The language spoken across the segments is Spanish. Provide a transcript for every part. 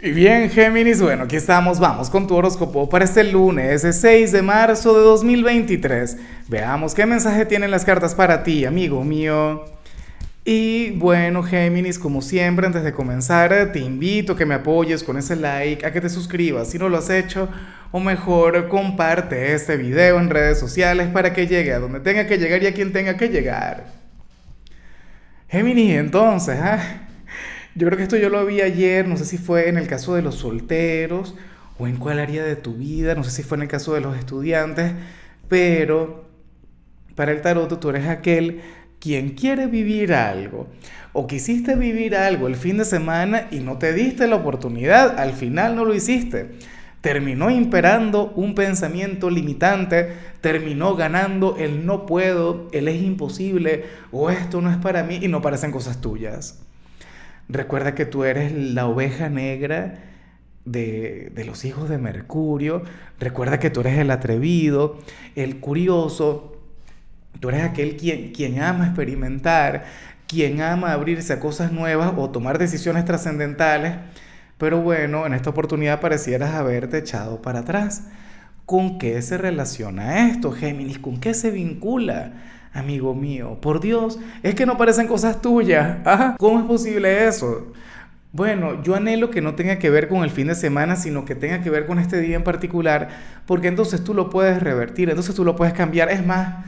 Y bien, Géminis, bueno, aquí estamos, vamos con tu horóscopo para este lunes, ese 6 de marzo de 2023. Veamos qué mensaje tienen las cartas para ti, amigo mío. Y bueno, Géminis, como siempre, antes de comenzar, te invito a que me apoyes con ese like, a que te suscribas si no lo has hecho, o mejor, comparte este video en redes sociales para que llegue a donde tenga que llegar y a quien tenga que llegar. Géminis, entonces, ¿ah? Yo creo que esto yo lo vi ayer, no sé si fue en el caso de los solteros o en cuál área de tu vida, no sé si fue en el caso de los estudiantes, pero para el tarot tú eres aquel quien quiere vivir algo o quisiste vivir algo el fin de semana y no te diste la oportunidad, al final no lo hiciste. Terminó imperando un pensamiento limitante, terminó ganando el no puedo, el es imposible o esto no es para mí y no parecen cosas tuyas. Recuerda que tú eres la oveja negra de, los hijos de Mercurio. Recuerda que tú eres el atrevido, el curioso. Tú eres aquel quien, quien ama experimentar, quien ama abrirse a cosas nuevas o tomar decisiones trascendentales. Pero bueno, en esta oportunidad parecieras haberte echado para atrás. ¿Con qué se relaciona esto, Géminis? ¿Con qué se vincula? Amigo mío, por Dios, es que no parecen cosas tuyas. ¿Cómo es posible eso? Bueno, yo anhelo que no tenga que ver con el fin de semana, sino que tenga que ver con este día en particular, porque entonces tú lo puedes revertir, entonces tú lo puedes cambiar. Es más,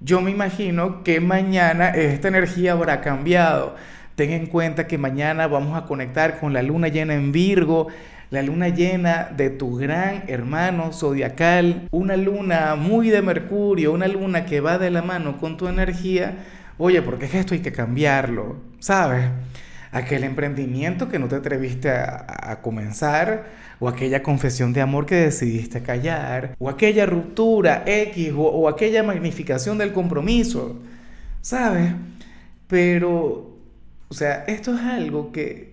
yo me imagino que mañana esta energía habrá cambiado. Ten en cuenta que mañana vamos a conectar con la luna llena en Virgo la luna llena de tu gran hermano zodiacal, una luna muy de Mercurio, una luna que va de la mano con tu energía, oye, porque es esto hay que cambiarlo, ¿sabes? Aquel emprendimiento que no te atreviste a, comenzar, o aquella confesión de amor que decidiste callar, o aquella ruptura X, o, o aquella magnificación del compromiso, ¿sabes? Pero, o sea, esto es algo que,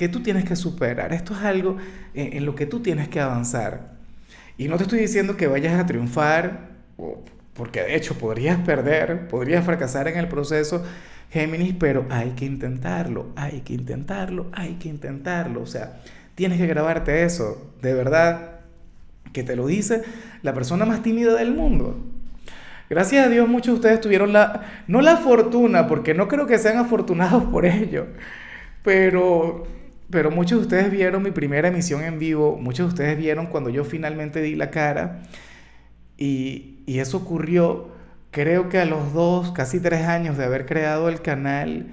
que tú tienes que superar. Esto es algo en, lo que tú tienes que avanzar. Y no te estoy diciendo que vayas a triunfar, porque de hecho podrías perder, podrías fracasar en el proceso, Géminis, pero hay que intentarlo, hay que intentarlo, hay que intentarlo. O sea, tienes que grabarte eso, de verdad, que te lo dice la persona más tímida del mundo. Gracias a Dios muchos de ustedes tuvieron la, no la fortuna, porque no creo que sean afortunados por ello, pero pero muchos de ustedes vieron mi primera emisión en vivo, muchos de ustedes vieron cuando yo finalmente di la cara y, eso ocurrió creo que a los dos, casi tres años de haber creado el canal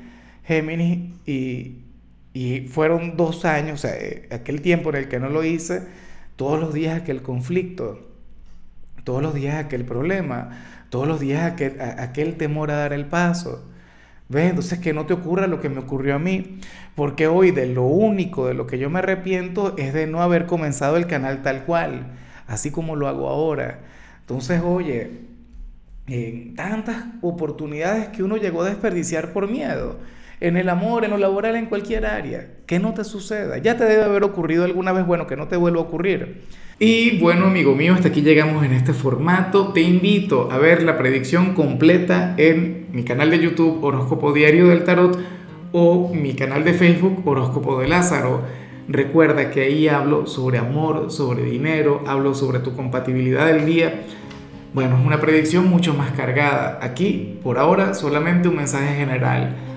Géminis y, fueron dos años, o sea, eh, aquel tiempo en el que no lo hice, todos los días aquel conflicto, todos los días aquel problema, todos los días aquel temor a dar el paso. ¿Ves? Entonces que no te ocurra lo que me ocurrió a mí, porque hoy de lo único de lo que yo me arrepiento es de no haber comenzado el canal tal cual, así como lo hago ahora. Entonces, oye, en tantas oportunidades que uno llegó a desperdiciar por miedo, en el amor, en lo laboral, en cualquier área, que no te suceda. Ya te debe haber ocurrido alguna vez, bueno, que no te vuelva a ocurrir. Y bueno, amigo mío, hasta aquí llegamos en este formato. Te invito a ver la predicción completa en mi canal de YouTube Horóscopo Diario del Tarot o mi canal de Facebook Horóscopo de Lázaro. Recuerda que ahí hablo sobre amor, sobre dinero, hablo sobre tu compatibilidad del día. Bueno, es una predicción mucho más cargada. Aquí, por ahora, solamente un mensaje general.